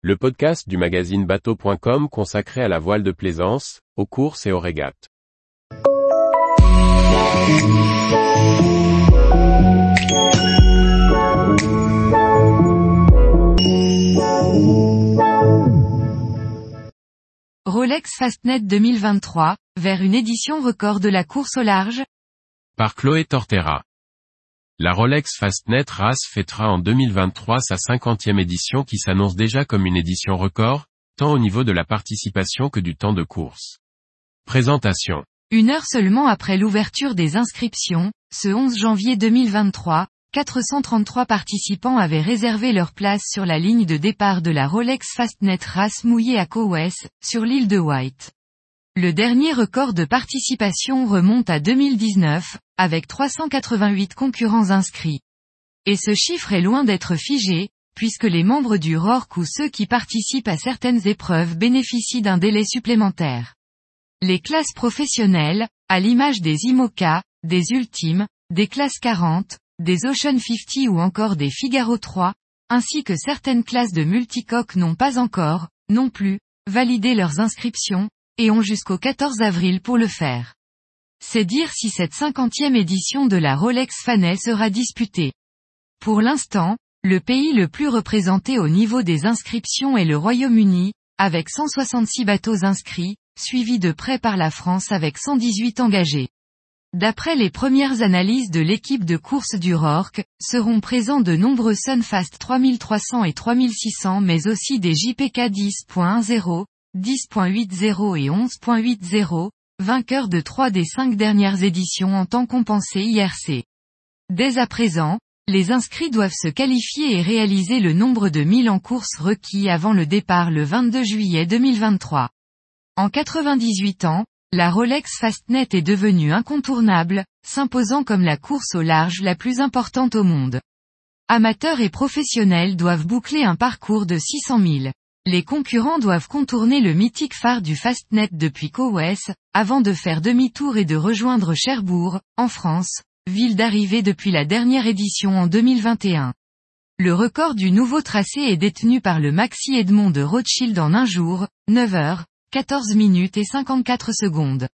le podcast du magazine bateau.com consacré à la voile de plaisance, aux courses et aux régates. Rolex Fastnet 2023, vers une édition record de la course au large Par Chloé Tortera. La Rolex Fastnet Race fêtera en 2023 sa cinquantième édition qui s'annonce déjà comme une édition record, tant au niveau de la participation que du temps de course. Présentation. Une heure seulement après l'ouverture des inscriptions, ce 11 janvier 2023, 433 participants avaient réservé leur place sur la ligne de départ de la Rolex Fastnet Race mouillée à Cowes, sur l'île de White. Le dernier record de participation remonte à 2019, avec 388 concurrents inscrits. Et ce chiffre est loin d'être figé, puisque les membres du RORC ou ceux qui participent à certaines épreuves bénéficient d'un délai supplémentaire. Les classes professionnelles, à l'image des IMOCA, des Ultimes, des classes 40, des Ocean 50 ou encore des Figaro 3, ainsi que certaines classes de multicoques n'ont pas encore, non plus, validé leurs inscriptions, et ont jusqu'au 14 avril pour le faire. C'est dire si cette cinquantième édition de la Rolex Fanel sera disputée. Pour l'instant, le pays le plus représenté au niveau des inscriptions est le Royaume-Uni, avec 166 bateaux inscrits, suivi de près par la France avec 118 engagés. D'après les premières analyses de l'équipe de course du RORC, seront présents de nombreux Sunfast 3300 et 3600 mais aussi des JPK 10.10, 10.80 et 11.80, vainqueurs de trois des cinq dernières éditions en temps compensé IRC. Dès à présent, les inscrits doivent se qualifier et réaliser le nombre de 1000 en course requis avant le départ le 22 juillet 2023. En 98 ans, la Rolex Fastnet est devenue incontournable, s'imposant comme la course au large la plus importante au monde. Amateurs et professionnels doivent boucler un parcours de 600 000. Les concurrents doivent contourner le mythique phare du Fastnet depuis Cowes, avant de faire demi-tour et de rejoindre Cherbourg, en France, ville d'arrivée depuis la dernière édition en 2021. Le record du nouveau tracé est détenu par le Maxi Edmond de Rothschild en un jour, 9 heures, 14 minutes et 54 secondes.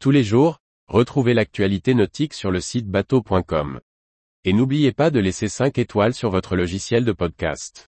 Tous les jours, retrouvez l'actualité nautique sur le site bateau.com. Et n'oubliez pas de laisser 5 étoiles sur votre logiciel de podcast.